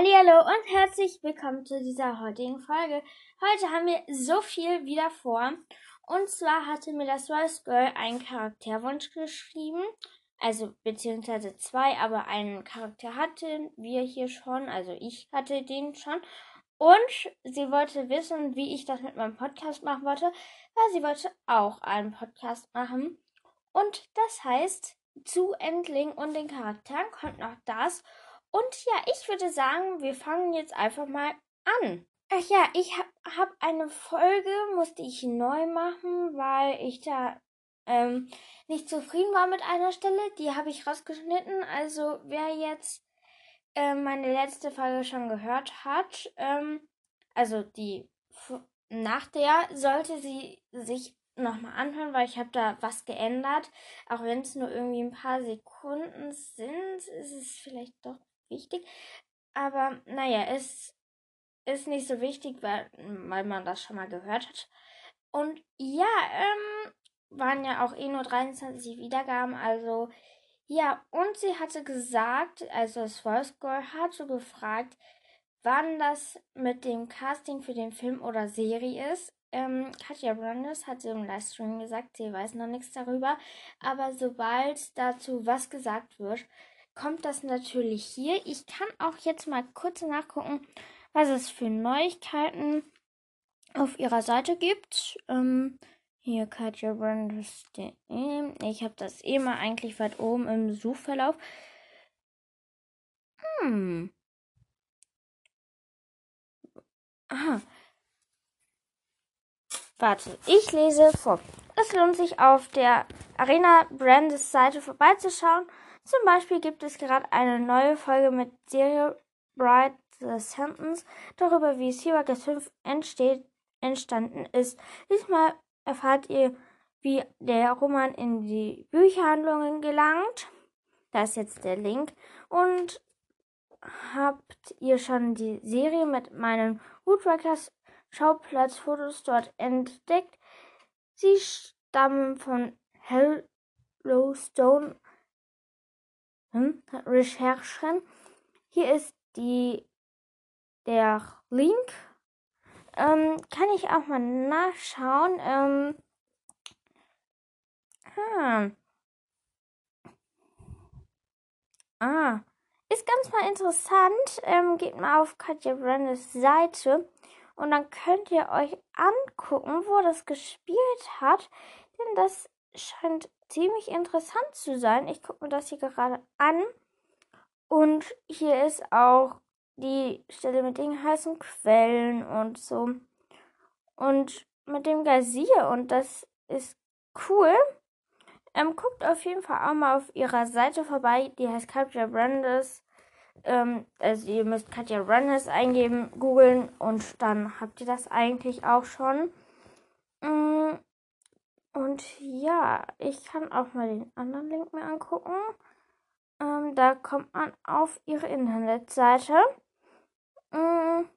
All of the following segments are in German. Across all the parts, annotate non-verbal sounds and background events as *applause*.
Hallo und herzlich willkommen zu dieser heutigen Folge. Heute haben wir so viel wieder vor. Und zwar hatte mir das Rose Girl einen Charakterwunsch geschrieben. Also beziehungsweise zwei, aber einen Charakter hatten wir hier schon. Also ich hatte den schon. Und sie wollte wissen, wie ich das mit meinem Podcast machen wollte, weil sie wollte auch einen Podcast machen. Und das heißt, zu Endling und den Charakteren kommt noch das. Und ja, ich würde sagen, wir fangen jetzt einfach mal an. Ach ja, ich habe hab eine Folge, musste ich neu machen, weil ich da ähm, nicht zufrieden war mit einer Stelle. Die habe ich rausgeschnitten. Also wer jetzt äh, meine letzte Folge schon gehört hat, ähm, also die nach der sollte sie sich nochmal anhören, weil ich habe da was geändert. Auch wenn es nur irgendwie ein paar Sekunden sind, ist es vielleicht doch wichtig. Aber naja, es ist nicht so wichtig, weil, weil man das schon mal gehört hat. Und ja, ähm, waren ja auch eh nur 23 Wiedergaben, also ja, und sie hatte gesagt, also das Voice Girl hatte gefragt, wann das mit dem Casting für den Film oder Serie ist. Ähm, Katja Brandes hat sie im Livestream gesagt, sie weiß noch nichts darüber, aber sobald dazu was gesagt wird, kommt das natürlich hier. Ich kann auch jetzt mal kurz nachgucken, was es für Neuigkeiten auf ihrer Seite gibt. Ähm, hier Katja Brandes.de. Ich habe das eh mal eigentlich weit oben im Suchverlauf. Hm. Aha. Warte, ich lese vor. Es lohnt sich auf der Arena Brandes Seite vorbeizuschauen. Zum Beispiel gibt es gerade eine neue Folge mit Serie Bright the Sentence darüber, wie Syracuse 5 entsteht, entstanden ist. Diesmal erfahrt ihr, wie der Roman in die Bücherhandlungen gelangt. Da ist jetzt der Link. Und habt ihr schon die Serie mit meinen Woodworkers Schauplatzfotos dort entdeckt? Sie stammen von Hellowstone hm, Recherchen. Hier ist die der Link. Ähm, kann ich auch mal nachschauen. Ähm, ah. ah. Ist ganz mal interessant. Ähm, geht mal auf Katja Brandes Seite und dann könnt ihr euch angucken, wo das gespielt hat. Denn das scheint ziemlich interessant zu sein. Ich gucke mir das hier gerade an. Und hier ist auch die Stelle mit den heißen Quellen und so. Und mit dem Gazier und das ist cool. Ähm, guckt auf jeden Fall auch mal auf ihrer Seite vorbei. Die heißt Katja Brandes. Ähm, also ihr müsst Katja Brandes eingeben, googeln und dann habt ihr das eigentlich auch schon. Mm, und ja, ich kann auch mal den anderen Link mir angucken. Ähm, da kommt man auf ihre Internetseite. Mm,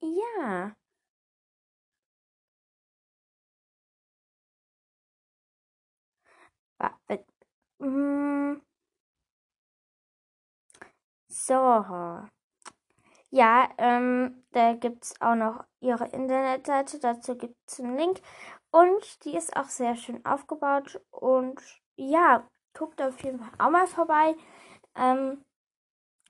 ja. Mm. So. Ja, ähm, da gibt es auch noch ihre Internetseite. Dazu gibt es einen Link. Und die ist auch sehr schön aufgebaut. Und ja, guckt auf jeden Fall auch mal vorbei. Ähm,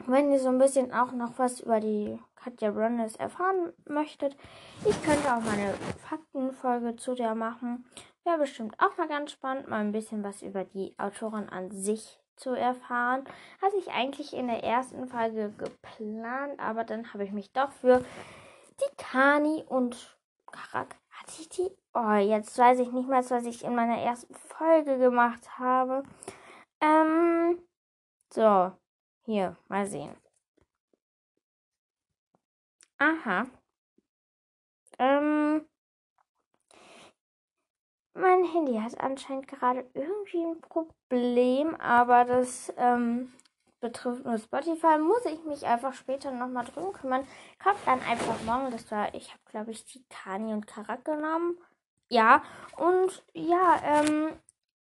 wenn ihr so ein bisschen auch noch was über die Katja Brandes erfahren möchtet, ich könnte auch mal eine Faktenfolge zu der machen. Wäre bestimmt auch mal ganz spannend, mal ein bisschen was über die Autorin an sich zu erfahren. Hatte ich eigentlich in der ersten Folge geplant, aber dann habe ich mich doch für die Kani und Karak. Hatte ich die? Oh, jetzt weiß ich nicht mehr, was ich in meiner ersten Folge gemacht habe. Ähm, so. Hier, mal sehen. Aha. Ähm, mein Handy hat anscheinend gerade irgendwie ein Problem, aber das ähm, betrifft nur Spotify. Muss ich mich einfach später nochmal drum kümmern. Kommt dann einfach morgen. Das war, ich habe glaube ich die Kani und Karak genommen. Ja, und ja, ähm,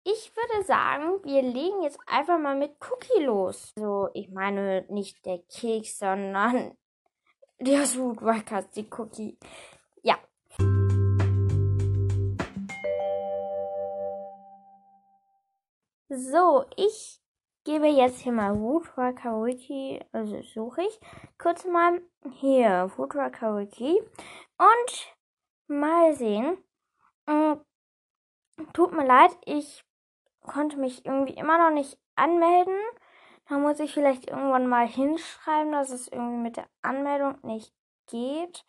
ich würde sagen, wir legen jetzt einfach mal mit Cookie los. Also, ich meine nicht der Keks, sondern *laughs* der Woodworkers, die Cookie. Ja. So, ich gebe jetzt hier mal Woodworker Wiki, also suche ich kurz mal hier Woodworker Wiki und mal sehen. Hm, tut mir leid, ich konnte mich irgendwie immer noch nicht anmelden. Da muss ich vielleicht irgendwann mal hinschreiben, dass es irgendwie mit der Anmeldung nicht geht.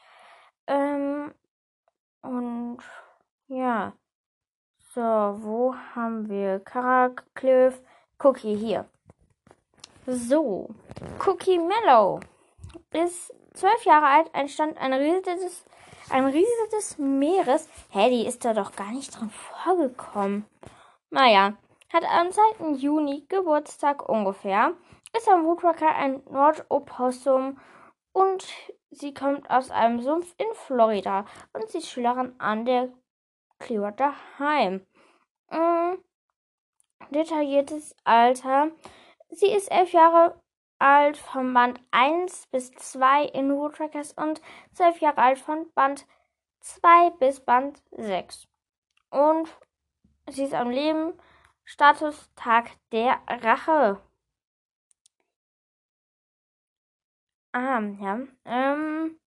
Ähm, und ja. So, wo haben wir Karakliff? Cookie hier. So, Cookie Mellow ist zwölf Jahre alt, entstand ein riesiges, ein riesiges Meeres. Hä, die ist da doch gar nicht drin vorgekommen. Naja, hat am 2. Juni Geburtstag ungefähr, ist ein Woodpecker ein Nordopossum und sie kommt aus einem Sumpf in Florida und sie ist Schülerin an der Clearwater High. Ähm, detailliertes Alter. Sie ist elf Jahre alt von Band 1 bis 2 in Woodtrackers und zwölf Jahre alt von Band 2 bis Band 6. Und sie ist am Leben Status Tag der Rache. Ah, ja. Ähm,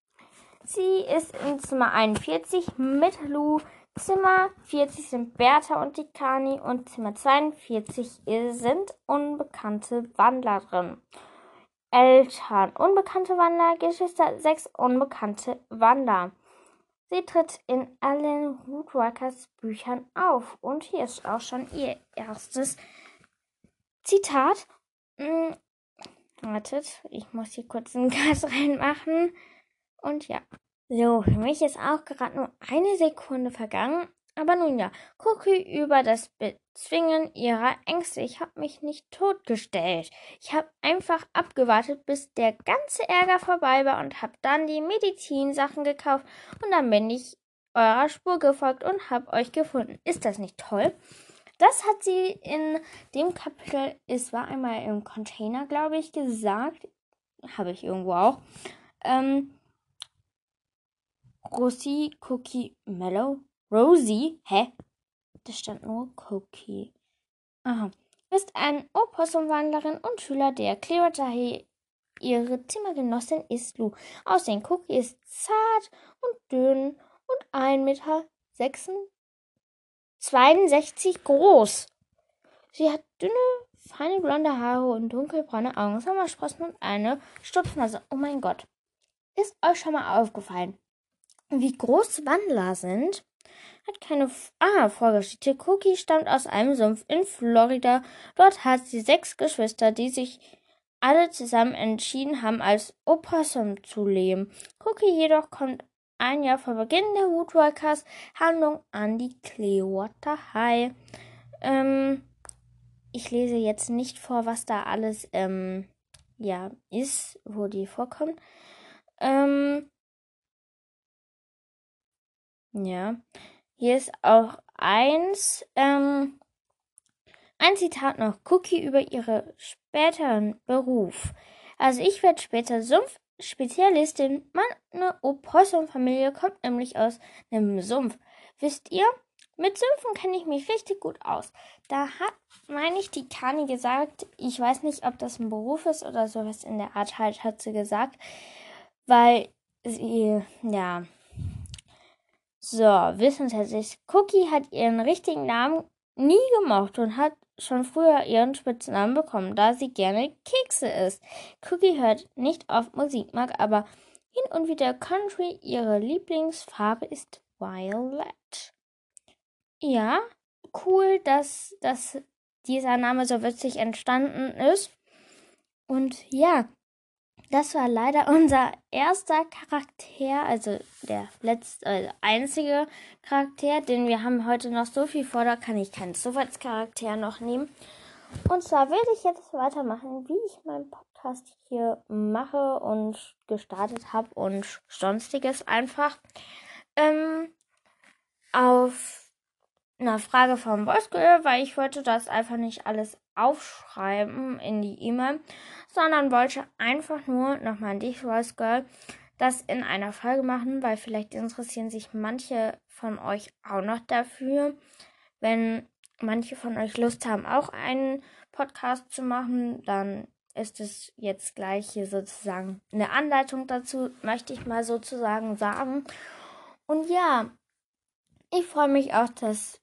sie ist im Zimmer 41 mit Lou. Zimmer 40 sind Bertha und die Kani und Zimmer 42 sind unbekannte Wandlerin. Eltern unbekannte Wanderer, Geschwister sechs unbekannte Wanderer. Sie tritt in allen Woodworkers Büchern auf. Und hier ist auch schon ihr erstes Zitat. Hm, wartet, ich muss hier kurz einen Gas *laughs* reinmachen. Und ja. So, für mich ist auch gerade nur eine Sekunde vergangen. Aber nun ja, Cookie über das Bezwingen ihrer Ängste. Ich habe mich nicht totgestellt. Ich habe einfach abgewartet, bis der ganze Ärger vorbei war und habe dann die Medizinsachen gekauft und dann bin ich eurer Spur gefolgt und habe euch gefunden. Ist das nicht toll? Das hat sie in dem Kapitel, es war einmal im Container, glaube ich, gesagt. Habe ich irgendwo auch. Ähm, Rosie Cookie Mellow Rosie, hä? Da stand nur Cookie. Aha. Ist ein Opossumwandlerin und Schüler der Clearwater Ihre Zimmergenossin ist Lou. Aussehen Cookie ist zart und dünn und 1,62 Meter 62 groß. Sie hat dünne, feine blonde Haare und dunkelbraune Augen, Sommersprossen und eine Stupfnase. Oh mein Gott. Ist euch schon mal aufgefallen, wie groß Wandler sind? hat keine ah, Vorgeschichte. Cookie stammt aus einem Sumpf in Florida. Dort hat sie sechs Geschwister, die sich alle zusammen entschieden haben, als Opossum zu leben. Cookie jedoch kommt ein Jahr vor Beginn der Woodworkers Handlung an die Clearwater High. Ähm, ich lese jetzt nicht vor, was da alles ähm, ja ist, wo die vorkommen. Ähm, ja. Hier ist auch eins, ähm, ein Zitat noch. Cookie über ihre späteren Beruf. Also ich werde später Sumpfspezialistin. Meine Opossum-Familie kommt nämlich aus einem Sumpf. Wisst ihr? Mit Sümpfen kenne ich mich richtig gut aus. Da hat, meine ich, die Kani gesagt, ich weiß nicht, ob das ein Beruf ist oder sowas in der Art halt, hat sie gesagt, weil sie, ja, so, wissenschaftlich. Cookie hat ihren richtigen Namen nie gemocht und hat schon früher ihren Spitznamen bekommen, da sie gerne Kekse isst. Cookie hört nicht auf Musik, mag aber hin und wieder Country. Ihre Lieblingsfarbe ist Violet. Ja, cool, dass, dass dieser Name so witzig entstanden ist. Und ja, das war leider unser erster Charakter, also der letzte, also einzige Charakter, denn wir haben heute noch so viel vor, da kann ich keinen Zufallscharakter noch nehmen. Und zwar werde ich jetzt weitermachen, wie ich meinen Podcast hier mache und gestartet habe und sonstiges einfach. Ähm, auf einer Frage vom Voicegirl, weil ich wollte das einfach nicht alles aufschreiben in die E-Mail, sondern wollte einfach nur nochmal an dich, Voicegirl, das in einer Folge machen, weil vielleicht interessieren sich manche von euch auch noch dafür. Wenn manche von euch Lust haben, auch einen Podcast zu machen, dann ist es jetzt gleich hier sozusagen eine Anleitung dazu, möchte ich mal sozusagen sagen. Und ja, ich freue mich auch, dass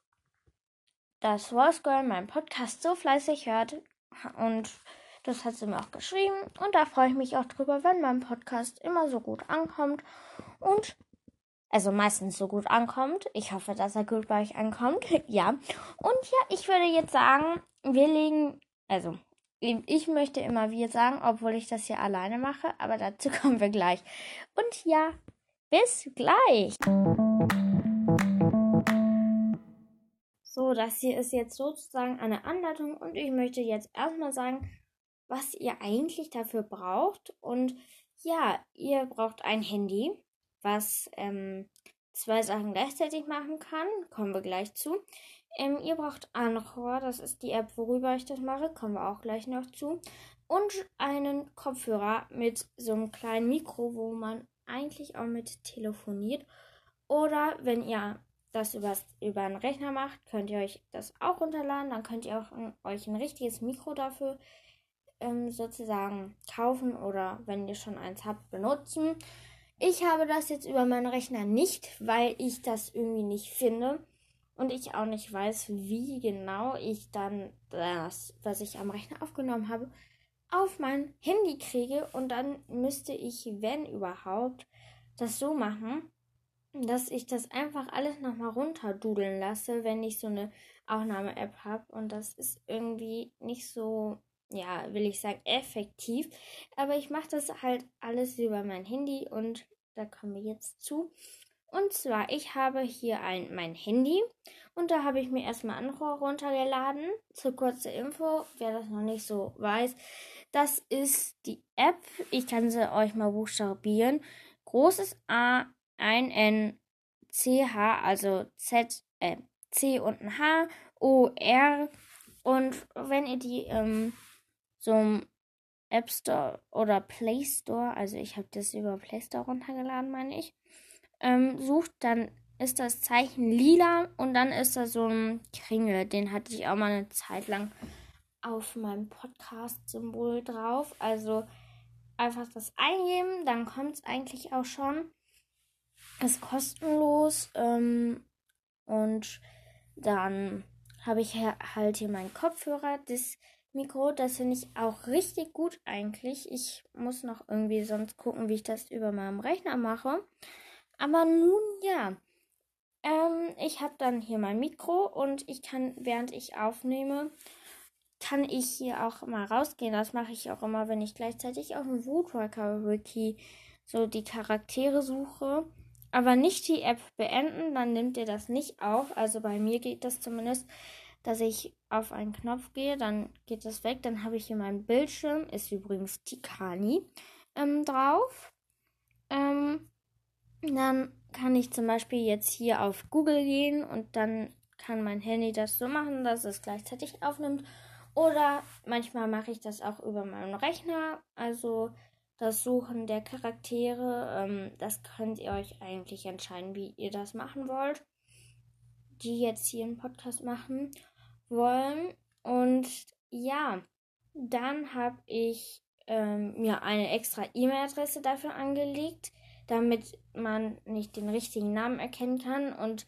das Rose Girl meinen Podcast so fleißig hört. Und das hat sie mir auch geschrieben. Und da freue ich mich auch drüber, wenn mein Podcast immer so gut ankommt. Und also meistens so gut ankommt. Ich hoffe, dass er gut bei euch ankommt. *laughs* ja. Und ja, ich würde jetzt sagen, wir legen, also ich möchte immer wir sagen, obwohl ich das hier alleine mache, aber dazu *laughs* kommen wir gleich. Und ja, bis gleich. So, das hier ist jetzt sozusagen eine Anleitung und ich möchte jetzt erstmal sagen, was ihr eigentlich dafür braucht. Und ja, ihr braucht ein Handy, was ähm, zwei Sachen gleichzeitig machen kann. Kommen wir gleich zu. Ähm, ihr braucht Anchor, das ist die App, worüber ich das mache. Kommen wir auch gleich noch zu. Und einen Kopfhörer mit so einem kleinen Mikro, wo man eigentlich auch mit telefoniert. Oder wenn ihr das übers, über einen Rechner macht, könnt ihr euch das auch runterladen. Dann könnt ihr auch ein, euch ein richtiges Mikro dafür ähm, sozusagen kaufen oder wenn ihr schon eins habt, benutzen. Ich habe das jetzt über meinen Rechner nicht, weil ich das irgendwie nicht finde und ich auch nicht weiß, wie genau ich dann das, was ich am Rechner aufgenommen habe, auf mein Handy kriege und dann müsste ich, wenn überhaupt, das so machen, dass ich das einfach alles nochmal runterdudeln lasse, wenn ich so eine Aufnahme-App habe. Und das ist irgendwie nicht so, ja, will ich sagen, effektiv. Aber ich mache das halt alles über mein Handy und da kommen wir jetzt zu. Und zwar, ich habe hier ein, mein Handy und da habe ich mir erstmal Anrohr runtergeladen. Zur kurzen Info, wer das noch nicht so weiß. Das ist die App. Ich kann sie euch mal buchstabieren. Großes A ein N, C, H, also Z, äh, C und ein H, O, R. Und wenn ihr die ähm, so im App Store oder Play Store, also ich habe das über Play Store runtergeladen, meine ich, ähm, sucht, dann ist das Zeichen lila und dann ist da so ein Kringel. Den hatte ich auch mal eine Zeit lang auf meinem Podcast-Symbol drauf. Also einfach das eingeben, dann kommt es eigentlich auch schon ist kostenlos ähm, und dann habe ich halt hier meinen Kopfhörer, das Mikro, das finde ich auch richtig gut eigentlich. Ich muss noch irgendwie sonst gucken, wie ich das über meinem Rechner mache. Aber nun ja, ähm, ich habe dann hier mein Mikro und ich kann, während ich aufnehme, kann ich hier auch mal rausgehen. Das mache ich auch immer, wenn ich gleichzeitig auf dem Woodworker Wiki so die Charaktere suche aber nicht die App beenden, dann nimmt ihr das nicht auf. Also bei mir geht das zumindest, dass ich auf einen Knopf gehe, dann geht das weg. Dann habe ich hier meinen Bildschirm, ist übrigens Tikani ähm, drauf. Ähm, dann kann ich zum Beispiel jetzt hier auf Google gehen und dann kann mein Handy das so machen, dass es gleichzeitig aufnimmt. Oder manchmal mache ich das auch über meinen Rechner. Also das Suchen der Charaktere. Ähm, das könnt ihr euch eigentlich entscheiden, wie ihr das machen wollt. Die jetzt hier einen Podcast machen wollen. Und ja, dann habe ich ähm, mir eine extra E-Mail-Adresse dafür angelegt, damit man nicht den richtigen Namen erkennen kann. Und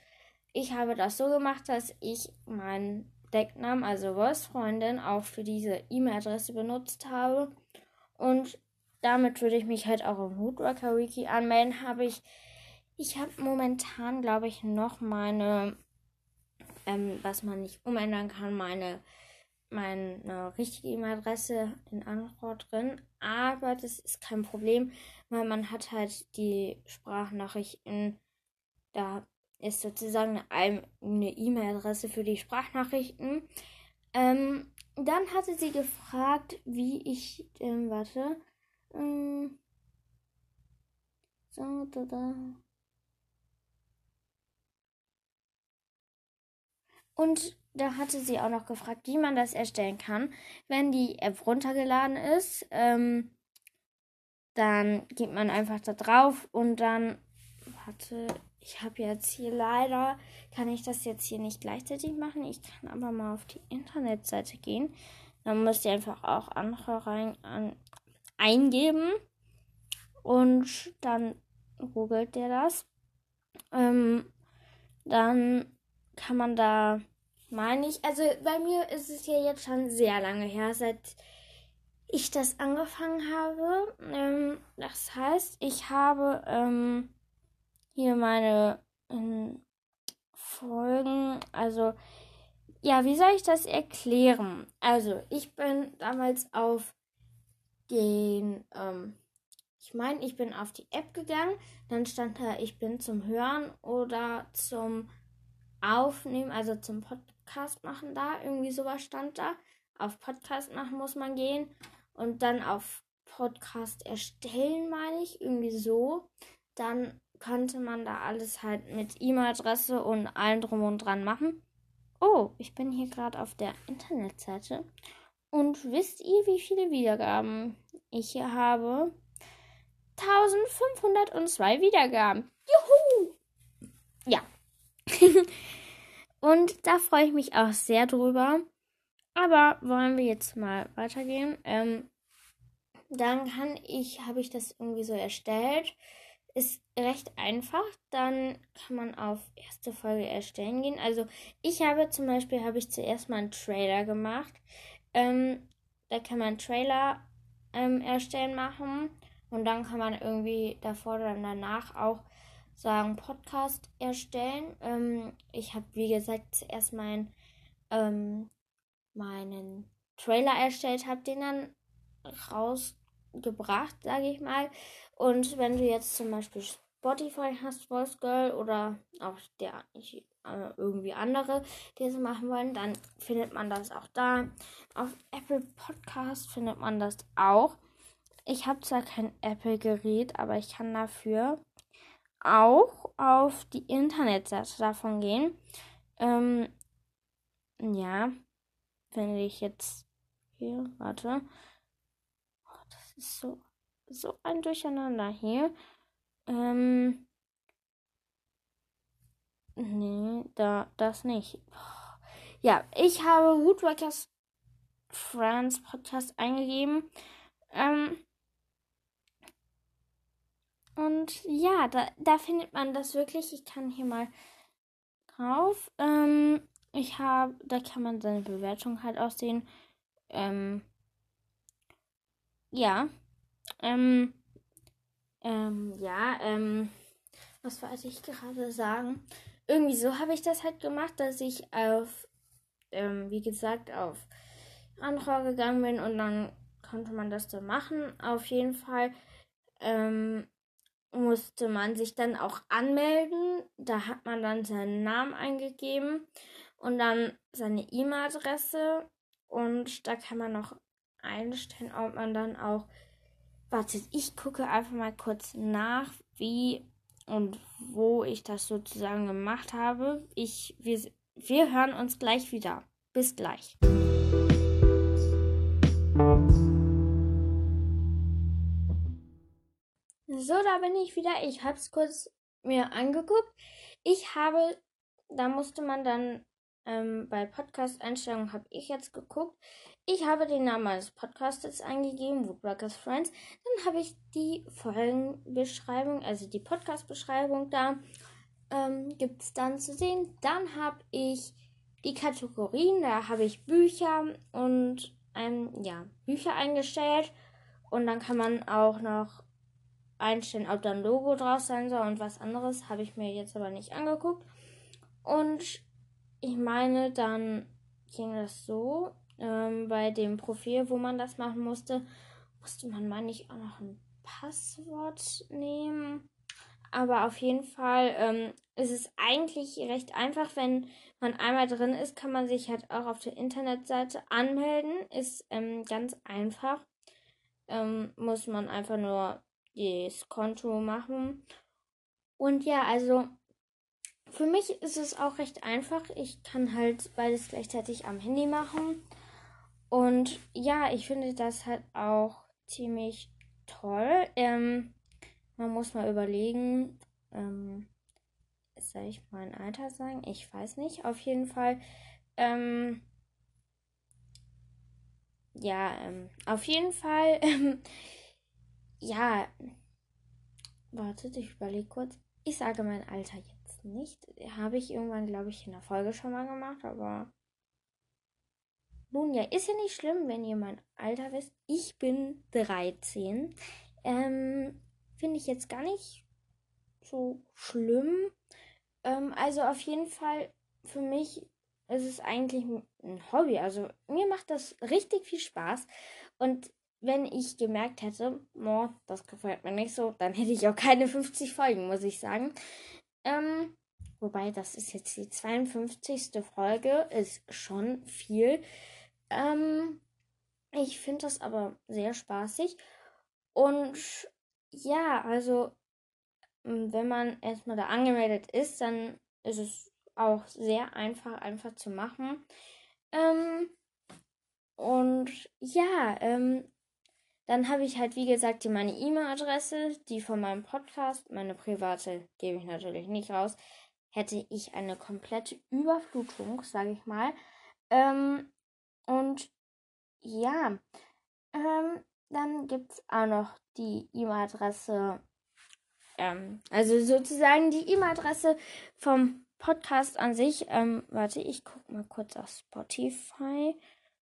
ich habe das so gemacht, dass ich meinen Decknamen, also Voice Freundin, auch für diese E-Mail-Adresse benutzt habe. Und damit würde ich mich halt auch im Woodworker Wiki anmelden. Habe ich, ich habe momentan, glaube ich, noch meine, ähm, was man nicht umändern kann, meine, meine richtige E-Mail-Adresse in Antwort drin. Aber das ist kein Problem, weil man hat halt die Sprachnachrichten, da ist sozusagen eine E-Mail-Adresse für die Sprachnachrichten. Ähm, dann hatte sie gefragt, wie ich, ähm, warte, ähm, so, da, da. Und da hatte sie auch noch gefragt, wie man das erstellen kann. Wenn die App runtergeladen ist, ähm, dann geht man einfach da drauf und dann, warte, ich habe jetzt hier leider, kann ich das jetzt hier nicht gleichzeitig machen. Ich kann aber mal auf die Internetseite gehen. Dann müsst ihr einfach auch andere rein an, eingeben und dann googelt der das. Ähm, dann kann man da, meine ich, also bei mir ist es ja jetzt schon sehr lange her, seit ich das angefangen habe. Ähm, das heißt, ich habe ähm, hier meine ähm, Folgen, also ja, wie soll ich das erklären? Also, ich bin damals auf den, ähm, ich meine, ich bin auf die App gegangen, dann stand da, ich bin zum Hören oder zum Aufnehmen, also zum Podcast machen da, irgendwie sowas stand da. Auf Podcast machen muss man gehen und dann auf Podcast erstellen, meine ich, irgendwie so. Dann konnte man da alles halt mit E-Mail-Adresse und allem drum und dran machen. Oh, ich bin hier gerade auf der Internetseite. Und wisst ihr, wie viele Wiedergaben ich hier habe? 1502 Wiedergaben. Juhu! Ja. *laughs* und da freue ich mich auch sehr drüber. Aber wollen wir jetzt mal weitergehen? Ähm, dann kann ich, habe ich das irgendwie so erstellt. Ist recht einfach. Dann kann man auf erste Folge erstellen gehen. Also ich habe zum Beispiel, habe ich zuerst mal einen Trailer gemacht. Ähm, da kann man Trailer ähm, erstellen machen. Und dann kann man irgendwie davor oder danach auch sagen, Podcast erstellen. Ähm, ich habe, wie gesagt, zuerst mein ähm, meinen Trailer erstellt habe, den dann rausgebracht, sage ich mal. Und wenn du jetzt zum Beispiel Spotify hast, Voice Girl oder auch der äh, irgendwie andere, die es machen wollen, dann findet man das auch da. Auf Apple Podcast findet man das auch. Ich habe zwar kein Apple-Gerät, aber ich kann dafür auch auf die Internetseite davon gehen. Ähm, ja, finde ich jetzt hier, warte. Oh, das ist so, so ein Durcheinander hier. Ähm, nee, da, das nicht. Ja, ich habe Woodworkers Friends Podcast eingegeben. Ähm, und ja, da, da findet man das wirklich. Ich kann hier mal drauf. Ähm, ich habe, da kann man seine Bewertung halt auch sehen. Ähm, ja. Ähm, ähm, ja, ähm, was wollte ich gerade sagen? Irgendwie so habe ich das halt gemacht, dass ich auf, ähm, wie gesagt, auf Antrag gegangen bin und dann konnte man das dann machen. Auf jeden Fall ähm, musste man sich dann auch anmelden. Da hat man dann seinen Namen eingegeben und dann seine E-Mail-Adresse und da kann man noch einstellen, ob man dann auch. Wartet, ich gucke einfach mal kurz nach, wie und wo ich das sozusagen gemacht habe. Ich, wir, wir hören uns gleich wieder. Bis gleich. So, da bin ich wieder. Ich habe es kurz mir angeguckt. Ich habe, da musste man dann ähm, bei Podcast-Einstellungen habe ich jetzt geguckt. Ich habe den Namen meines Podcastes eingegeben, Woodworkers Friends. Dann habe ich die Folgenbeschreibung, also die Podcast-Beschreibung da. Ähm, Gibt es dann zu sehen. Dann habe ich die Kategorien, da habe ich Bücher und ähm, ja, Bücher eingestellt. Und dann kann man auch noch einstellen, ob da ein Logo draus sein soll und was anderes. Habe ich mir jetzt aber nicht angeguckt. Und ich meine, dann ging das so. Ähm, bei dem Profil, wo man das machen musste, musste man, meine ich, auch noch ein Passwort nehmen. Aber auf jeden Fall ähm, ist es eigentlich recht einfach. Wenn man einmal drin ist, kann man sich halt auch auf der Internetseite anmelden. Ist ähm, ganz einfach. Ähm, muss man einfach nur das Konto machen. Und ja, also für mich ist es auch recht einfach. Ich kann halt beides gleichzeitig am Handy machen. Und ja, ich finde das halt auch ziemlich toll. Ähm, man muss mal überlegen, ähm, soll ich mein Alter sagen? Ich weiß nicht. Auf jeden Fall. Ähm, ja, ähm, auf jeden Fall. *laughs* Ähm, ja. Wartet, ich überlege kurz. Ich sage mein Alter jetzt nicht. Habe ich irgendwann, glaube ich, in der Folge schon mal gemacht, aber. Nun ja, ist ja nicht schlimm, wenn ihr mein Alter wisst. Ich bin 13. Ähm, finde ich jetzt gar nicht so schlimm. Ähm, also auf jeden Fall für mich ist es eigentlich ein Hobby. Also mir macht das richtig viel Spaß. Und wenn ich gemerkt hätte, oh, das gefällt mir nicht so, dann hätte ich auch keine 50 Folgen, muss ich sagen. Ähm, wobei, das ist jetzt die 52. Folge, ist schon viel. Ähm, ich finde das aber sehr spaßig. Und ja, also wenn man erstmal da angemeldet ist, dann ist es auch sehr einfach, einfach zu machen. Ähm, und ja, ähm, dann habe ich halt, wie gesagt, die, meine E-Mail-Adresse, die von meinem Podcast, meine private gebe ich natürlich nicht raus, hätte ich eine komplette Überflutung, sage ich mal. Ähm, und ja, ähm, dann gibt es auch noch die E-Mail-Adresse, ähm, also sozusagen die E-Mail-Adresse vom Podcast an sich. Ähm, warte, ich gucke mal kurz auf Spotify.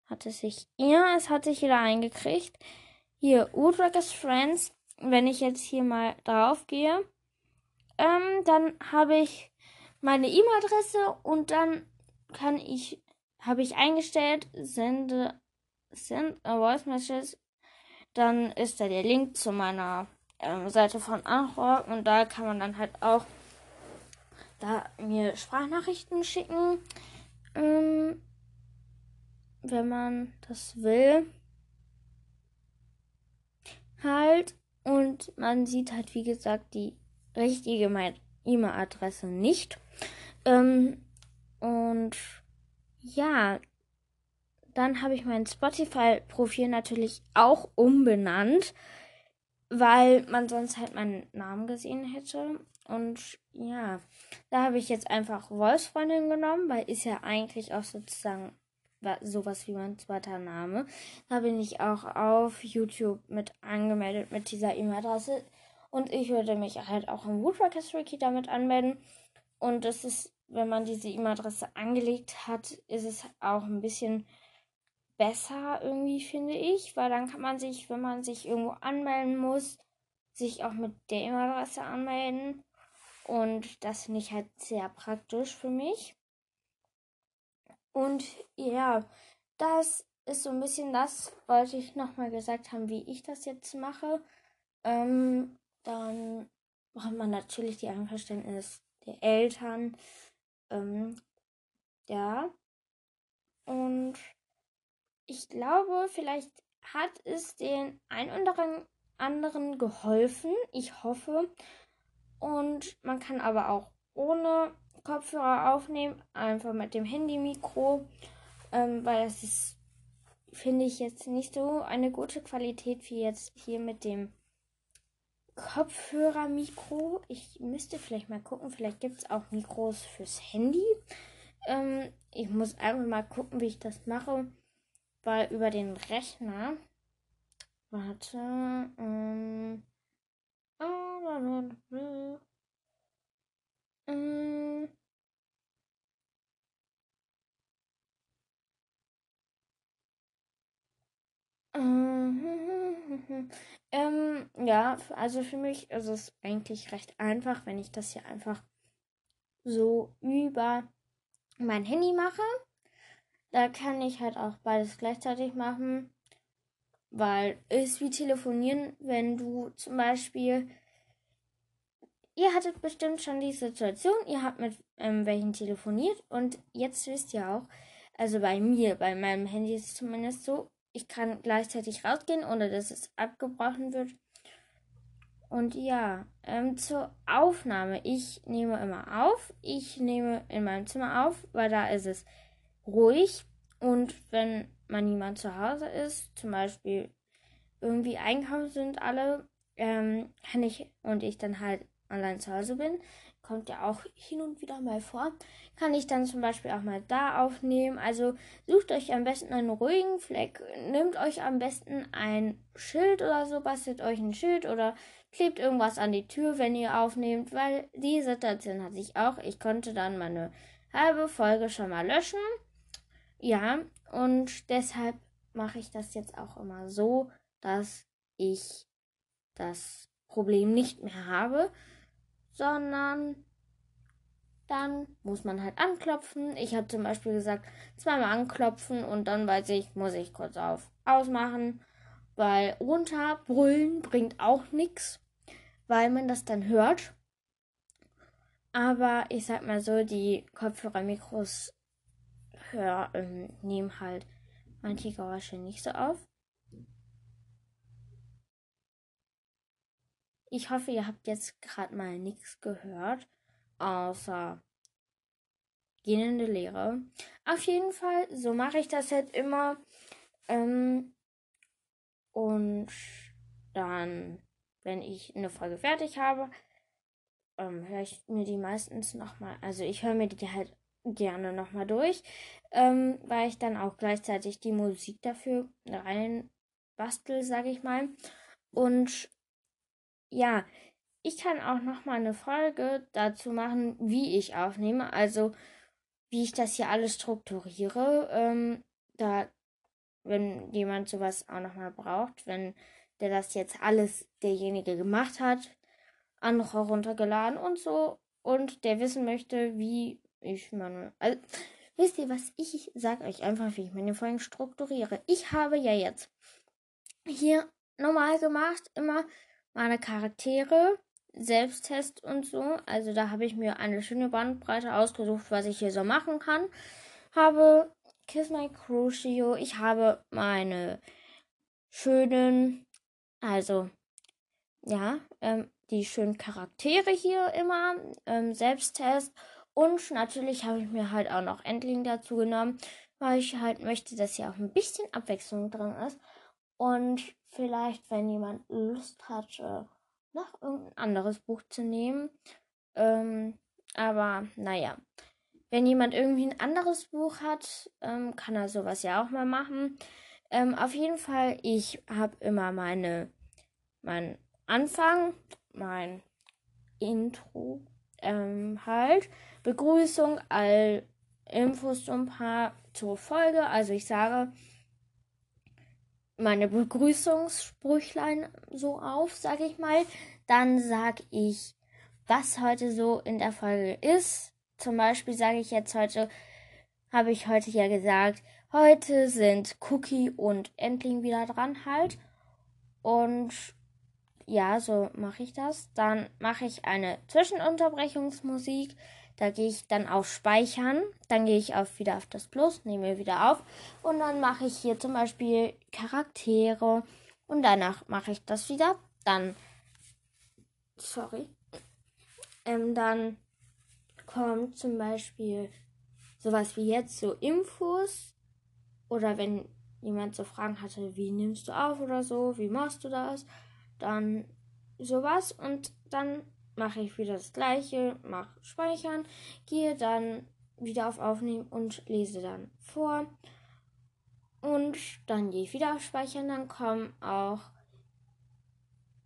Hat es sich, ja, es hat sich wieder eingekriegt. Hier, Udrakers Friends. Wenn ich jetzt hier mal drauf gehe, ähm, dann habe ich meine E-Mail-Adresse und dann kann ich, habe ich eingestellt, sende, send a voice message dann ist da der Link zu meiner ähm, Seite von Anchor und da kann man dann halt auch da mir Sprachnachrichten schicken, ähm, wenn man das will. Halt und man sieht halt wie gesagt die richtige E-Mail-Adresse nicht. Ähm, und ja, dann habe ich mein Spotify-Profil natürlich auch umbenannt, weil man sonst halt meinen Namen gesehen hätte. Und ja, da habe ich jetzt einfach Wolfsfreundin genommen, weil ist ja eigentlich auch sozusagen sowas wie mein zweiter Name. Da bin ich auch auf YouTube mit angemeldet mit dieser E-Mail-Adresse. Und ich würde mich halt auch im Woodrockers Wiki damit anmelden. Und das ist, wenn man diese E-Mail-Adresse angelegt hat, ist es auch ein bisschen besser irgendwie, finde ich, weil dann kann man sich, wenn man sich irgendwo anmelden muss, sich auch mit der E-Mail-Adresse anmelden. Und das finde ich halt sehr praktisch für mich. Und ja, das ist so ein bisschen das, wollte ich nochmal gesagt haben, wie ich das jetzt mache. Ähm, dann braucht man natürlich die Einverständnis der Eltern. Ähm, ja. Und ich glaube, vielleicht hat es den ein oder anderen geholfen. Ich hoffe. Und man kann aber auch ohne Kopfhörer aufnehmen, einfach mit dem Handy-Mikro, ähm, weil das ist, finde ich, jetzt nicht so eine gute Qualität wie jetzt hier mit dem Kopfhörer-Mikro. Ich müsste vielleicht mal gucken, vielleicht gibt es auch Mikros fürs Handy. Ähm, ich muss einfach mal gucken, wie ich das mache weil über den Rechner. Warte. Ähm, ähm, ähm, ja, also für mich ist es eigentlich recht einfach, wenn ich das hier einfach so über mein Handy mache. Da kann ich halt auch beides gleichzeitig machen, weil es wie telefonieren, wenn du zum Beispiel, ihr hattet bestimmt schon die Situation, ihr habt mit ähm, welchen telefoniert und jetzt wisst ihr auch, also bei mir, bei meinem Handy ist es zumindest so, ich kann gleichzeitig rausgehen, ohne dass es abgebrochen wird. Und ja, ähm, zur Aufnahme. Ich nehme immer auf. Ich nehme in meinem Zimmer auf, weil da ist es ruhig. Und wenn man niemand zu Hause ist, zum Beispiel irgendwie einkaufen sind alle, ähm, kann ich und ich dann halt allein zu Hause bin, kommt ja auch hin und wieder mal vor, kann ich dann zum Beispiel auch mal da aufnehmen. Also sucht euch am besten einen ruhigen Fleck, nehmt euch am besten ein Schild oder so, bastelt euch ein Schild oder klebt irgendwas an die Tür, wenn ihr aufnehmt, weil die Situation hatte ich auch. Ich konnte dann meine halbe Folge schon mal löschen. Ja, und deshalb mache ich das jetzt auch immer so, dass ich das Problem nicht mehr habe, sondern dann muss man halt anklopfen. Ich habe zum Beispiel gesagt, zweimal anklopfen und dann weiß ich, muss ich kurz auf ausmachen, weil runterbrüllen bringt auch nichts, weil man das dann hört. Aber ich sag mal so, die Kopfhörermikros hör, ähm, nehmen halt manche Geräusche nicht so auf. Ich hoffe, ihr habt jetzt gerade mal nichts gehört, außer gähnende Leere. Auf jeden Fall, so mache ich das halt immer. Ähm, und dann, wenn ich eine Folge fertig habe, ähm, höre ich mir die meistens nochmal. Also ich höre mir die halt gerne nochmal durch, ähm, weil ich dann auch gleichzeitig die Musik dafür rein bastel, sage ich mal. Und ja, ich kann auch noch mal eine Folge dazu machen, wie ich aufnehme, also wie ich das hier alles strukturiere. Ähm, da, wenn jemand sowas auch noch mal braucht, wenn der das jetzt alles derjenige gemacht hat, andere runtergeladen und so und der wissen möchte, wie ich meine, also, wisst ihr was? Ich sage euch einfach, wie ich meine Folgen strukturiere. Ich habe ja jetzt hier normal gemacht, immer meine Charaktere, Selbsttest und so. Also da habe ich mir eine schöne Bandbreite ausgesucht, was ich hier so machen kann. Habe Kiss My Crucio. Ich habe meine schönen, also ja, ähm, die schönen Charaktere hier immer, ähm, Selbsttest. Und natürlich habe ich mir halt auch noch Endling dazu genommen, weil ich halt möchte, dass hier auch ein bisschen Abwechslung drin ist. Und vielleicht, wenn jemand Lust hat, noch irgendein anderes Buch zu nehmen. Ähm, aber naja, wenn jemand irgendwie ein anderes Buch hat, ähm, kann er sowas ja auch mal machen. Ähm, auf jeden Fall, ich habe immer meine, mein Anfang, mein Intro, ähm, halt, Begrüßung, all Infos ein paar zur Folge. Also ich sage, meine Begrüßungssprüchlein so auf, sag ich mal. Dann sag ich, was heute so in der Folge ist. Zum Beispiel sage ich jetzt heute, habe ich heute ja gesagt, heute sind Cookie und Endling wieder dran halt. Und ja, so mache ich das. Dann mache ich eine Zwischenunterbrechungsmusik. Da gehe ich dann auf Speichern, dann gehe ich auf, wieder auf das Plus, nehme wieder auf. Und dann mache ich hier zum Beispiel Charaktere. Und danach mache ich das wieder. Dann, sorry, ähm, dann kommt zum Beispiel sowas wie jetzt so Infos. Oder wenn jemand so Fragen hatte, wie nimmst du auf oder so, wie machst du das, dann sowas. Und dann mache ich wieder das gleiche, mache Speichern, gehe dann wieder auf Aufnehmen und lese dann vor. Und dann gehe ich wieder auf Speichern, dann kommen auch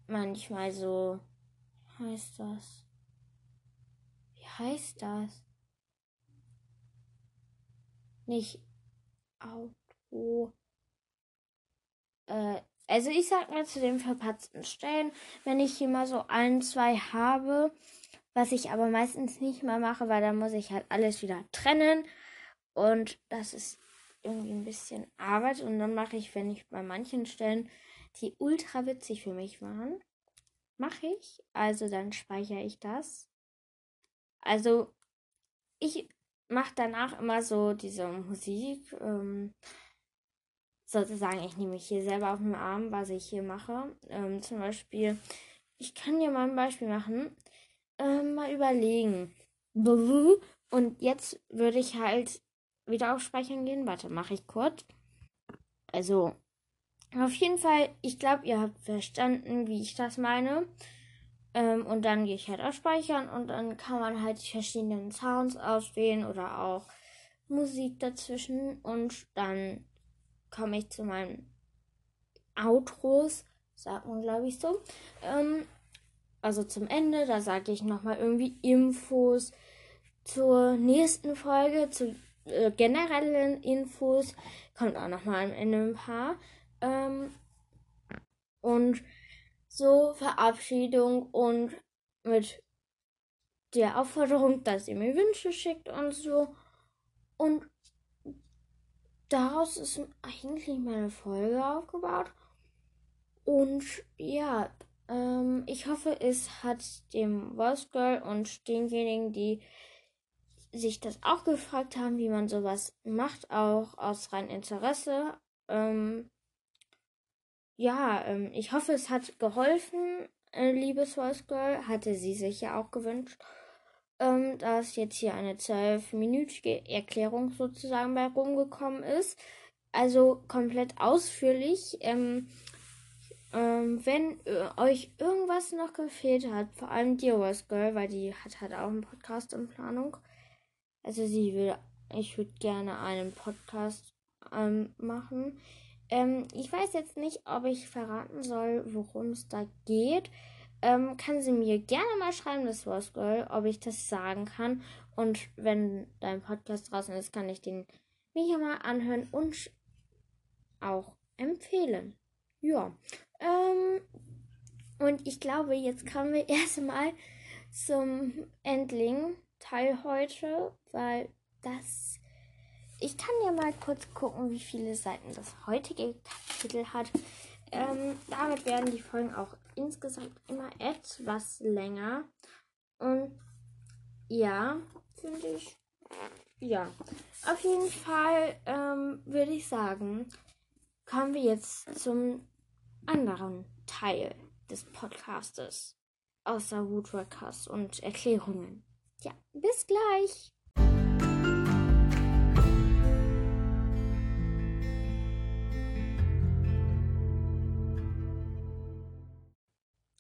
manchmal so, wie heißt das? Wie heißt das? Nicht Auto. Äh, also ich sag mal zu den verpatzten Stellen, wenn ich hier mal so ein, zwei habe, was ich aber meistens nicht mal mache, weil dann muss ich halt alles wieder trennen und das ist irgendwie ein bisschen Arbeit und dann mache ich, wenn ich bei manchen Stellen, die ultra witzig für mich waren, mache ich, also dann speichere ich das. Also ich mache danach immer so diese Musik. Ähm, sozusagen, ich nehme mich hier selber auf den Arm, was ich hier mache. Ähm, zum Beispiel, ich kann dir mal ein Beispiel machen. Ähm, mal überlegen. Und jetzt würde ich halt wieder auf Speichern gehen. Warte, mache ich kurz. Also, auf jeden Fall, ich glaube, ihr habt verstanden, wie ich das meine. Ähm, und dann gehe ich halt auf Speichern und dann kann man halt die verschiedenen Sounds auswählen oder auch Musik dazwischen. Und dann komme ich zu meinen Outros, sagt man glaube ich so. Ähm, also zum Ende, da sage ich nochmal irgendwie Infos zur nächsten Folge, zu äh, generellen Infos. Kommt auch nochmal am Ende ein paar. Ähm, und so Verabschiedung und mit der Aufforderung, dass ihr mir Wünsche schickt und so. Und daraus ist eigentlich meine Folge aufgebaut. Und ja, ähm, ich hoffe, es hat dem Voice Girl und denjenigen, die sich das auch gefragt haben, wie man sowas macht, auch aus rein Interesse. Ähm, ja, ähm, ich hoffe, es hat geholfen, äh, liebes Voice Girl. Hatte sie sich ja auch gewünscht, ähm, dass jetzt hier eine zwölfminütige Erklärung sozusagen bei rumgekommen ist. Also komplett ausführlich. Ähm, ähm, wenn äh, euch irgendwas noch gefehlt hat, vor allem dir, Voice Girl, weil die hat halt auch einen Podcast in Planung. Also sie will, ich würde gerne einen Podcast ähm, machen. Ähm, ich weiß jetzt nicht, ob ich verraten soll, worum es da geht. Ähm, kann sie mir gerne mal schreiben, das Rose Girl, ob ich das sagen kann. Und wenn dein Podcast draußen ist, kann ich den mir hier mal anhören und auch empfehlen. Ja. Ähm, und ich glaube, jetzt kommen wir *laughs* erstmal zum Endling-Teil heute, weil das ich kann ja mal kurz gucken, wie viele Seiten das heutige Kapitel hat. Ähm, damit werden die Folgen auch insgesamt immer etwas länger. Und ja, finde ich. Ja, auf jeden Fall ähm, würde ich sagen, kommen wir jetzt zum anderen Teil des Podcastes. Außer Woodworkers und Erklärungen. Ja, bis gleich.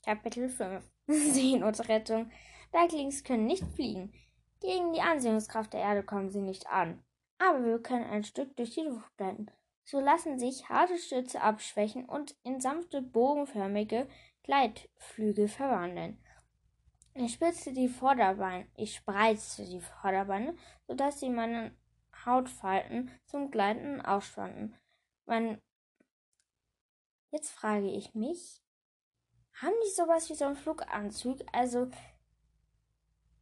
Kapitel 5 *laughs* Seenotrettung. Ducklings können nicht fliegen. Gegen die Anziehungskraft der Erde kommen sie nicht an. Aber wir können ein Stück durch die Luft blenden. So lassen sich harte Stütze abschwächen und in sanfte, bogenförmige Gleitflügel verwandeln. Ich spitzte die Vorderbeine, ich spreizte die Vorderbeine, sodass sie meine Hautfalten zum Gleiten ausspannten. Mein Jetzt frage ich mich, haben die sowas wie so einen Fluganzug? Also,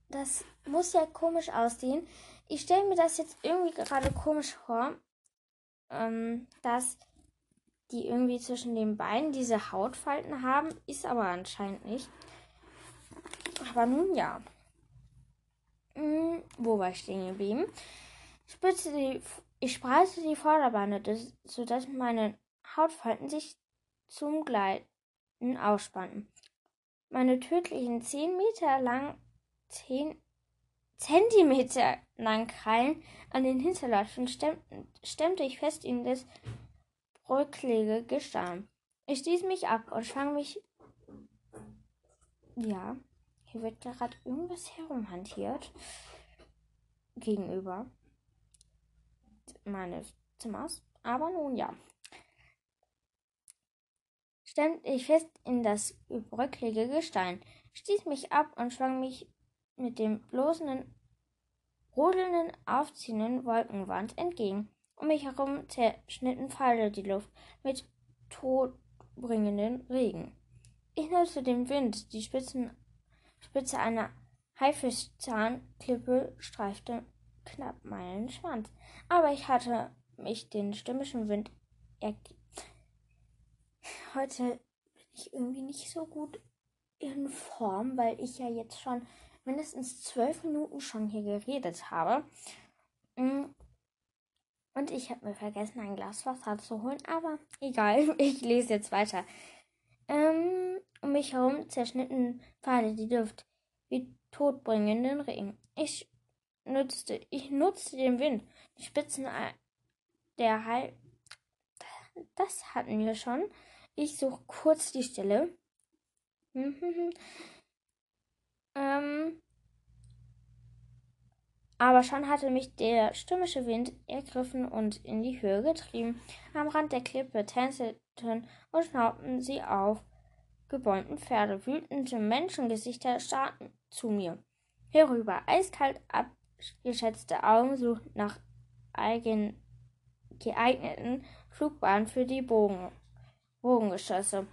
das muss ja komisch aussehen. Ich stelle mir das jetzt irgendwie gerade komisch vor, ähm, dass die irgendwie zwischen den Beinen diese Hautfalten haben, ist aber anscheinend nicht. Aber nun ja. Hm, wo war ich stehen geblieben? Ich, spitze die, ich spreize die Vorderbeine, sodass meine Hautfalten sich zum Gleiten ausspannen. Meine tödlichen zehn Meter lang, zehn Zentimeter lang Krallen an den Hinterläufen stemmte ich fest in das bröcklige Gestein. Ich stieß mich ab und schwang mich. Ja, hier wird gerade irgendwas herumhantiert. Gegenüber meines Zimmers. Aber nun ja stemmte ich fest in das bröcklige Gestein, stieß mich ab und schwang mich mit dem bloßen, rodelnden, aufziehenden Wolkenwand entgegen. Um mich herum zerschnitten Pfeile die Luft mit todbringenden Regen. Ich nutzte den Wind, die Spitzen, Spitze einer Haifischzahnklippe streifte knapp meinen Schwanz, aber ich hatte mich den stürmischen Wind heute bin ich irgendwie nicht so gut in Form, weil ich ja jetzt schon mindestens zwölf Minuten schon hier geredet habe. Mm. Und ich habe mir vergessen, ein Glas Wasser zu holen, aber egal, *laughs* ich lese jetzt weiter. Ähm, Um mich herum zerschnitten Pfeile die Luft wie todbringenden Regen. Ich nutzte, ich nutzte den Wind, die Spitzen der Heil. Das hatten wir schon. Ich suche kurz die Stelle. ähm, aber schon hatte mich der stürmische Wind ergriffen und in die Höhe getrieben. Am Rand der Klippe tänzelten und schnaubten sie auf. Gebäumten Pferde, wütende Menschengesichter starrten zu mir. Herüber, eiskalt abgeschätzte Augen suchten nach eigen geeigneten Flugbahnen für die Bogen, Bogengeschosse.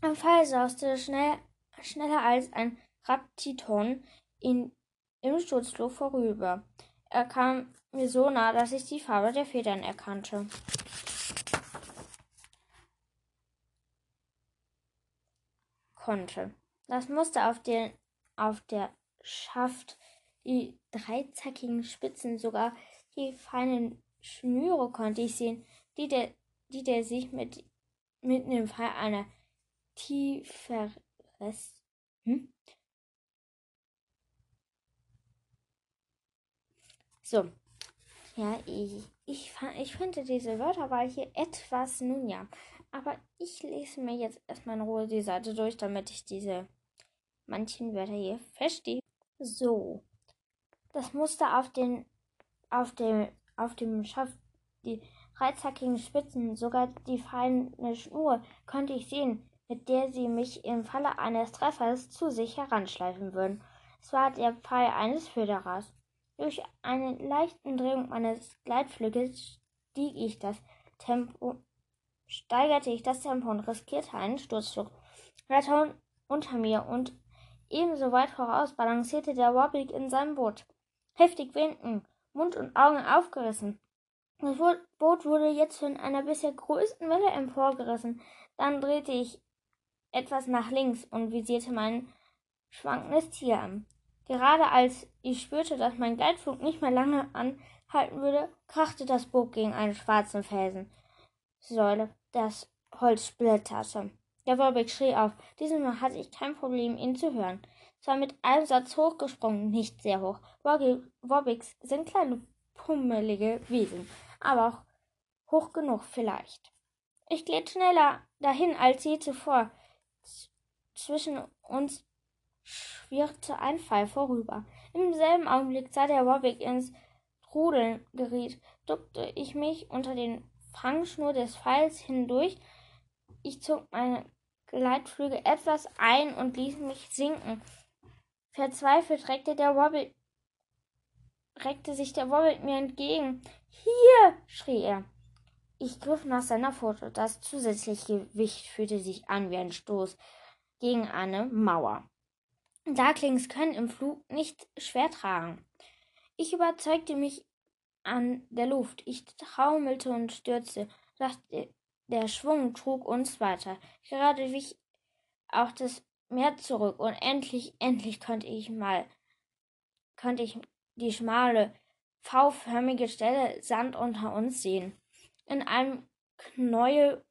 Am Pfeil sauste schnell, schneller als ein Raptiton in im Sturzflug vorüber. Er kam mir so nah, dass ich die Farbe der Federn erkannte. Konnte. Das Muster auf, den, auf der Schaft, die dreizackigen Spitzen, sogar die feinen Schnüre konnte ich sehen, die der, die der sich mit, mitten im Fall einer tieferes, hm? So. Ja, ich, ich, ich finde diese Wörterwahl hier etwas, nun ja. Aber ich lese mir jetzt erstmal in Ruhe die Seite durch, damit ich diese manchen Wörter hier verstehe. So. Das Muster auf den, auf dem, auf dem Schaft, die dreizackigen Spitzen, sogar die feine Schnur konnte ich sehen, mit der sie mich im Falle eines Treffers zu sich heranschleifen würden. Es war der Pfeil eines Föderers. Durch eine leichte Drehung meines Gleitflügels stieg ich das Tempo, steigerte ich das Tempo und riskierte einen Sturzflug. Weiter unter mir und ebenso weit voraus balancierte der Wobbig in seinem Boot. Heftig winken, Mund und Augen aufgerissen. Das Boot wurde jetzt von einer bisher größten Welle emporgerissen. Dann drehte ich etwas nach links und visierte mein schwankendes Tier an. Gerade als ich spürte, dass mein Gleitflug nicht mehr lange anhalten würde, krachte das Boot gegen einen schwarzen Felsensäule. Das Holz splitterte. Der Warbeck schrie auf. Diesmal hatte ich kein Problem, ihn zu hören. Es war mit einem Satz hochgesprungen, nicht sehr hoch. Wobbicks sind kleine, pummelige Wesen, aber auch hoch genug vielleicht. Ich glitt schneller dahin als je zuvor. zwischen uns schwirrte ein Pfeil vorüber. Im selben Augenblick sah der Warwick ins Trudeln geriet, duckte ich mich unter den Fangschnur des Pfeils hindurch. Ich zog meine Gleitflüge etwas ein und ließ mich sinken. Verzweifelt reckte der Wobbit, reckte sich der Wobbit mir entgegen. Hier! schrie er. Ich griff nach seiner Pfote. Das zusätzliche Gewicht fühlte sich an wie ein Stoß gegen eine Mauer. Darklings können im Flug nicht schwer tragen. Ich überzeugte mich an der Luft. Ich taumelte und stürzte, doch der Schwung trug uns weiter. Gerade wich auch das Meer zurück und endlich, endlich konnte ich mal, konnte ich die schmale, V-förmige Stelle Sand unter uns sehen. In einem Knäuel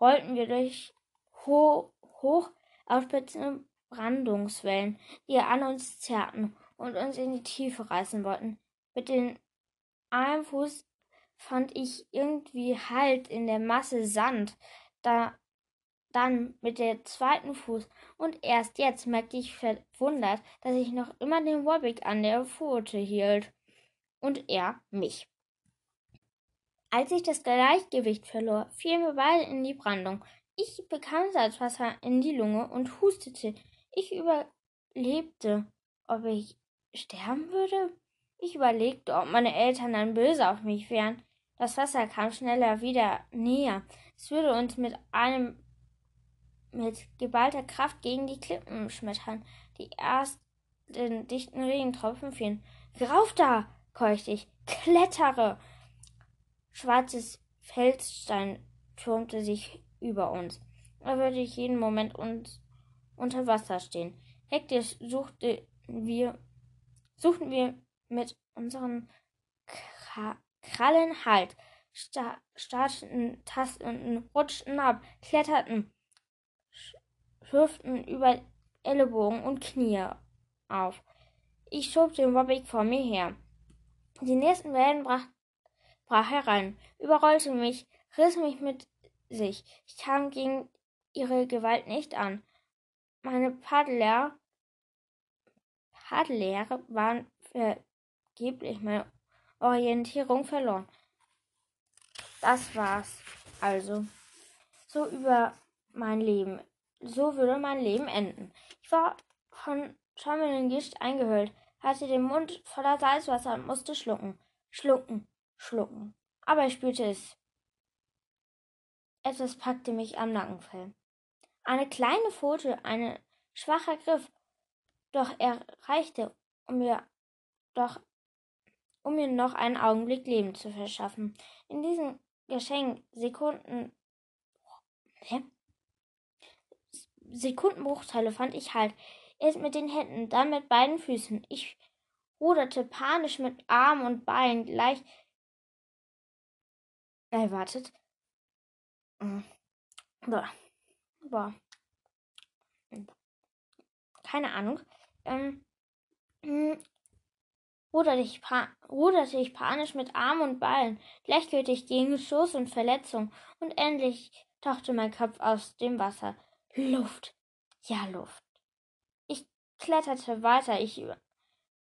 rollten wir durch ho hoch aufspitzende Brandungswellen, die an uns zerrten und uns in die Tiefe reißen wollten. Mit dem einen Fuß fand ich irgendwie Halt in der Masse Sand, da dann mit der zweiten Fuß und erst jetzt merkte ich verwundert, dass ich noch immer den Wobbick an der Pfote hielt und er mich. Als ich das Gleichgewicht verlor, fielen wir beide in die Brandung. Ich bekam Salzwasser in die Lunge und hustete ich überlebte. Ob ich sterben würde? Ich überlegte, ob meine Eltern dann böse auf mich wären. Das Wasser kam schneller wieder näher. Es würde uns mit einem mit geballter Kraft gegen die Klippen schmettern. Die ersten dichten Regentropfen fielen. Rauf da! Keuchte ich. Klettere! Schwarzes Felsstein türmte sich über uns. Da würde ich jeden Moment uns unter Wasser stehen. Hektisch suchte wir, suchten wir mit unseren Krallen Halt, starteten, tasteten, rutschten ab, kletterten, schürften über Ellenbogen und Knie auf. Ich schob den Wobbig vor mir her. Die nächsten Wellen brach, brach herein, überrollte mich, riss mich mit sich. Ich kam gegen ihre Gewalt nicht an. Meine Paddler, Paddlehre waren vergeblich, meine Orientierung verloren. Das war's also. So über mein Leben. So würde mein Leben enden. Ich war von schäumenden Gischt eingehüllt, hatte den Mund voller Salzwasser und musste schlucken, schlucken, schlucken. Aber ich spürte es. Etwas packte mich am Nackenfell. Eine kleine Pfote, ein schwacher Griff, doch er reichte, um mir doch um mir noch einen Augenblick Leben zu verschaffen. In diesem Geschenk Sekunden? Sekundenbruchteile fand ich halt. Erst mit den Händen, dann mit beiden Füßen. Ich ruderte panisch mit Arm und Bein gleich. Äh, wartet. Hm. Boah. Boah. Keine Ahnung. Ähm, hm, ruderte, ich ruderte ich panisch mit Arm und Bein, gleichgültig gegen Stoß und Verletzung, und endlich tauchte mein Kopf aus dem Wasser. Luft. Ja, Luft kletterte weiter. Ich über,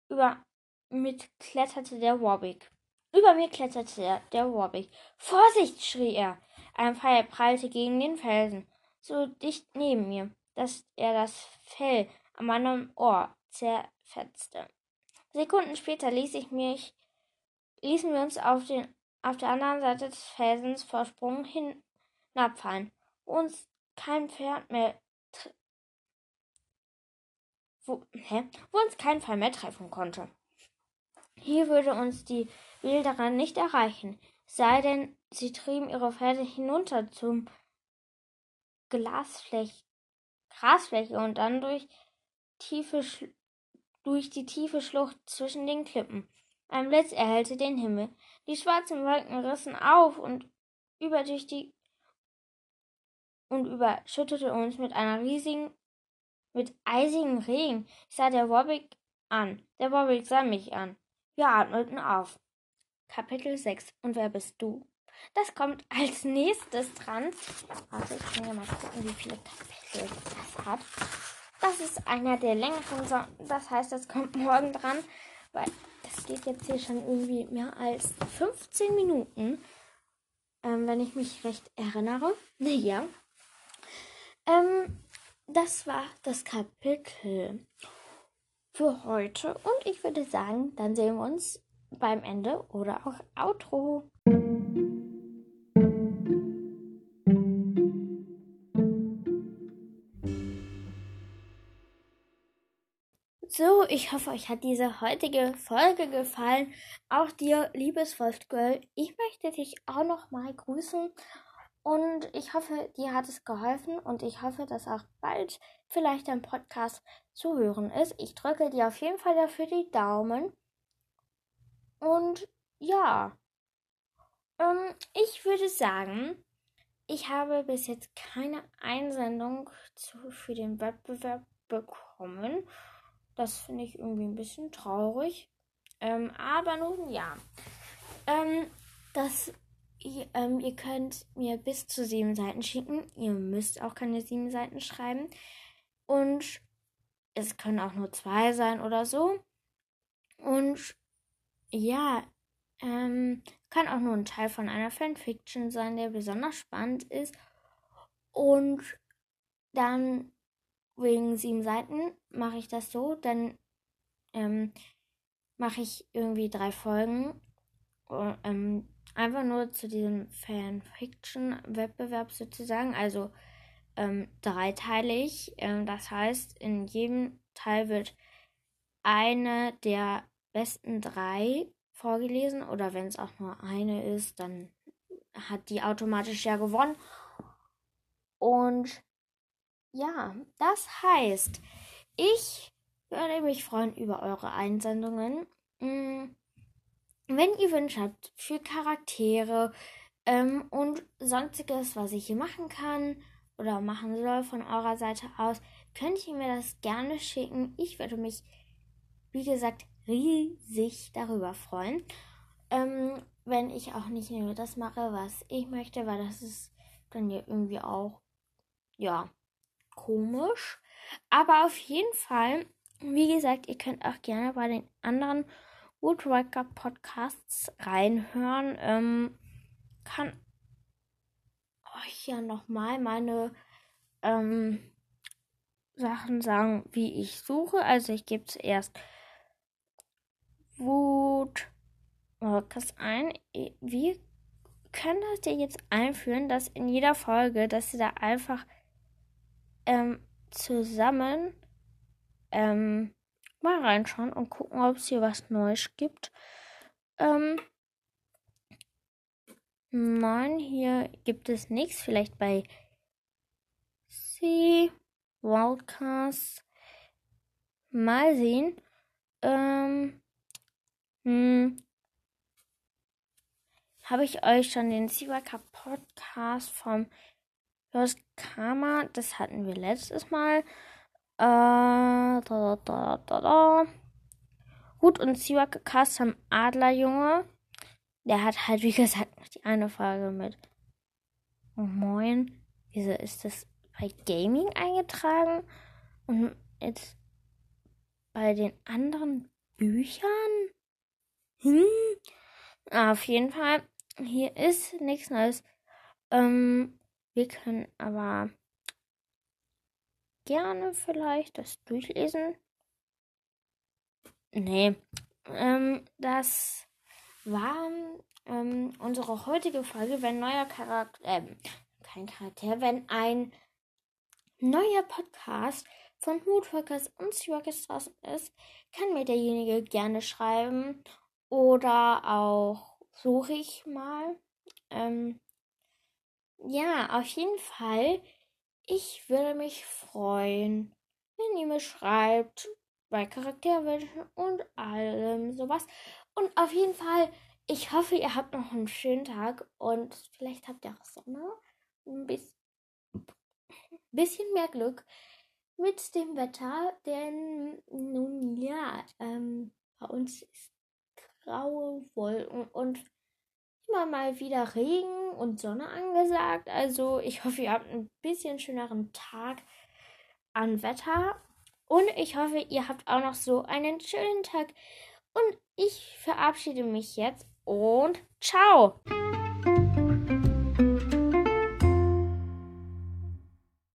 über mit kletterte der Warwick. Über mir kletterte der, der Warwick. Vorsicht! schrie er. Ein Pfeil prallte gegen den Felsen, so dicht neben mir, dass er das Fell an meinem Ohr zerfetzte. Sekunden später ließ ich mich, ließen wir uns auf, den, auf der anderen Seite des Felsens Vorsprung hinabfallen, wo uns kein Pferd mehr wo, hä? wo uns kein Fall mehr treffen konnte. Hier würde uns die Wilderer nicht erreichen, sei denn, sie trieben ihre Pferde hinunter zum Glasfläche, Grasfläche und dann durch, tiefe, durch die tiefe Schlucht zwischen den Klippen. Ein Blitz erhellte den Himmel. Die schwarzen Wolken rissen auf und über durch die und überschüttete uns mit einer riesigen mit eisigem Regen. Sah der Warwick an. Der Warwick sah mich an. Wir atmeten auf. Kapitel 6. Und wer bist du? Das kommt als nächstes dran. Warte, ich kann ja mal gucken, wie viele Kapitel das hat. Das ist einer der längeren. So das heißt, das kommt morgen dran, weil das geht jetzt hier schon irgendwie mehr als 15 Minuten. Ähm, wenn ich mich recht erinnere. Naja. Ähm, das war das Kapitel für heute und ich würde sagen, dann sehen wir uns beim Ende oder auch Outro. So, ich hoffe, euch hat diese heutige Folge gefallen. Auch dir, liebes Wolfgirl, ich möchte dich auch noch mal grüßen und ich hoffe, dir hat es geholfen und ich hoffe, dass auch bald vielleicht ein Podcast zu hören ist. Ich drücke dir auf jeden Fall dafür die Daumen. Und ja, ähm, ich würde sagen, ich habe bis jetzt keine Einsendung zu, für den Wettbewerb bekommen. Das finde ich irgendwie ein bisschen traurig. Ähm, aber nun ja. Ähm, das ihr, ähm, ihr könnt mir bis zu sieben Seiten schicken. Ihr müsst auch keine sieben Seiten schreiben. Und es können auch nur zwei sein oder so. Und ja, ähm, kann auch nur ein Teil von einer Fanfiction sein, der besonders spannend ist. Und dann wegen sieben Seiten mache ich das so, dann ähm, mache ich irgendwie drei Folgen. Ähm, einfach nur zu diesem Fanfiction-Wettbewerb sozusagen, also ähm, dreiteilig. Ähm, das heißt, in jedem Teil wird eine der besten drei vorgelesen oder wenn es auch nur eine ist, dann hat die automatisch ja gewonnen. Und ja, das heißt, ich würde mich freuen über eure Einsendungen. Hm wenn ihr Wünsche habt für Charaktere ähm, und sonstiges, was ich hier machen kann, oder machen soll von eurer Seite aus, könnt ihr mir das gerne schicken. Ich würde mich, wie gesagt, riesig darüber freuen. Ähm, wenn ich auch nicht nur das mache, was ich möchte, weil das ist dann ja irgendwie auch, ja, komisch. Aber auf jeden Fall, wie gesagt, ihr könnt auch gerne bei den anderen Woodworker Podcasts reinhören. Ähm, kann euch ja nochmal meine ähm, Sachen sagen, wie ich suche. Also ich gebe zuerst Woodworkers ein. Wir können das ja jetzt einführen, dass in jeder Folge, dass sie da einfach ähm, zusammen ähm, mal reinschauen und gucken, ob es hier was Neues gibt. Ähm, nein, hier gibt es nichts. Vielleicht bei C Wildcast. Mal sehen. Ähm, hm, habe ich euch schon den Siwaka Podcast vom Jos Karma, das hatten wir letztes Mal. Äh, da, da, da, da, da. Ruth und Siwaka Cast haben Adlerjunge. Der hat halt, wie gesagt, noch die eine Frage mit. Oh, moin. Wieso ist das bei Gaming eingetragen? Und jetzt bei den anderen Büchern? Hm? Auf jeden Fall hier ist nichts Neues. Ähm, wir können aber gerne vielleicht das durchlesen. Nee, ähm, das war ähm, unsere heutige Folge, wenn neuer Charakter, äh, kein Charakter, wenn ein neuer Podcast von Moodworkers und Seaworkers draußen ist, kann mir derjenige gerne schreiben oder auch suche ich mal. Ähm, ja, auf jeden Fall. Ich würde mich freuen, wenn ihr mir schreibt bei Charakterwünschen und allem sowas. Und auf jeden Fall, ich hoffe, ihr habt noch einen schönen Tag und vielleicht habt ihr auch Sonne. Ein bisschen mehr Glück mit dem Wetter, denn nun ja, ähm, bei uns ist graue Wolken und immer mal wieder Regen und Sonne angesagt. Also ich hoffe, ihr habt ein bisschen schöneren Tag an Wetter. Und ich hoffe, ihr habt auch noch so einen schönen Tag. Und ich verabschiede mich jetzt und ciao.